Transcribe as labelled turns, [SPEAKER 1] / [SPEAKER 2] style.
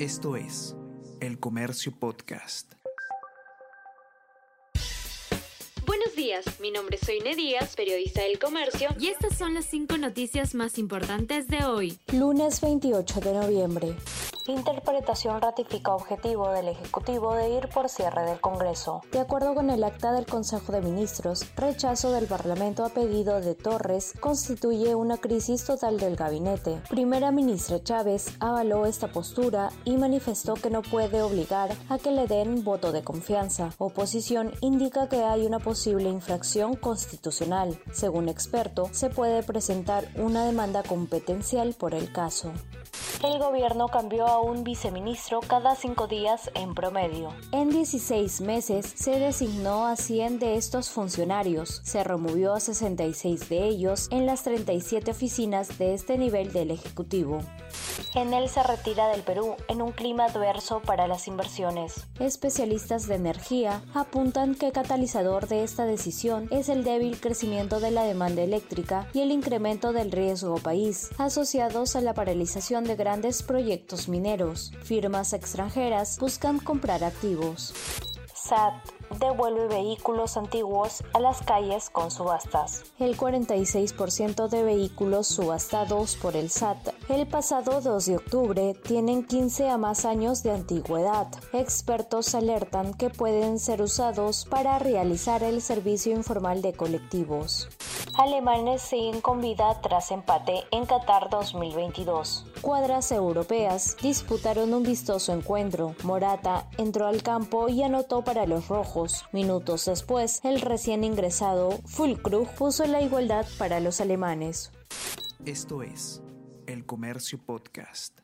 [SPEAKER 1] Esto es El Comercio Podcast.
[SPEAKER 2] Buenos días, mi nombre es Soine Díaz, periodista del Comercio,
[SPEAKER 3] y estas son las cinco noticias más importantes de hoy.
[SPEAKER 4] Lunes 28 de noviembre. Interpretación ratifica objetivo del Ejecutivo de ir por cierre del Congreso. De acuerdo con el acta del Consejo de Ministros, rechazo del Parlamento a pedido de Torres constituye una crisis total del gabinete. Primera ministra Chávez avaló esta postura y manifestó que no puede obligar a que le den voto de confianza. Oposición indica que hay una posible infracción constitucional. Según experto, se puede presentar una demanda competencial por el caso el gobierno cambió a un viceministro cada cinco días en promedio. En 16 meses se designó a 100 de estos funcionarios, se removió a 66 de ellos en las 37 oficinas de este nivel del Ejecutivo. Enel se retira del Perú en un clima adverso para las inversiones. Especialistas de energía apuntan que catalizador de esta decisión es el débil crecimiento de la demanda eléctrica y el incremento del riesgo país, asociados a la paralización de grandes proyectos mineros. Firmas extranjeras buscan comprar activos. SAT devuelve vehículos antiguos a las calles con subastas. El 46% de vehículos subastados por el SAT el pasado 2 de octubre tienen 15 a más años de antigüedad. Expertos alertan que pueden ser usados para realizar el servicio informal de colectivos. Alemanes siguen con vida tras empate en Qatar 2022. Cuadras europeas disputaron un vistoso encuentro. Morata entró al campo y anotó para los rojos. Minutos después, el recién ingresado Fulkrug puso la igualdad para los alemanes.
[SPEAKER 1] Esto es El Comercio Podcast.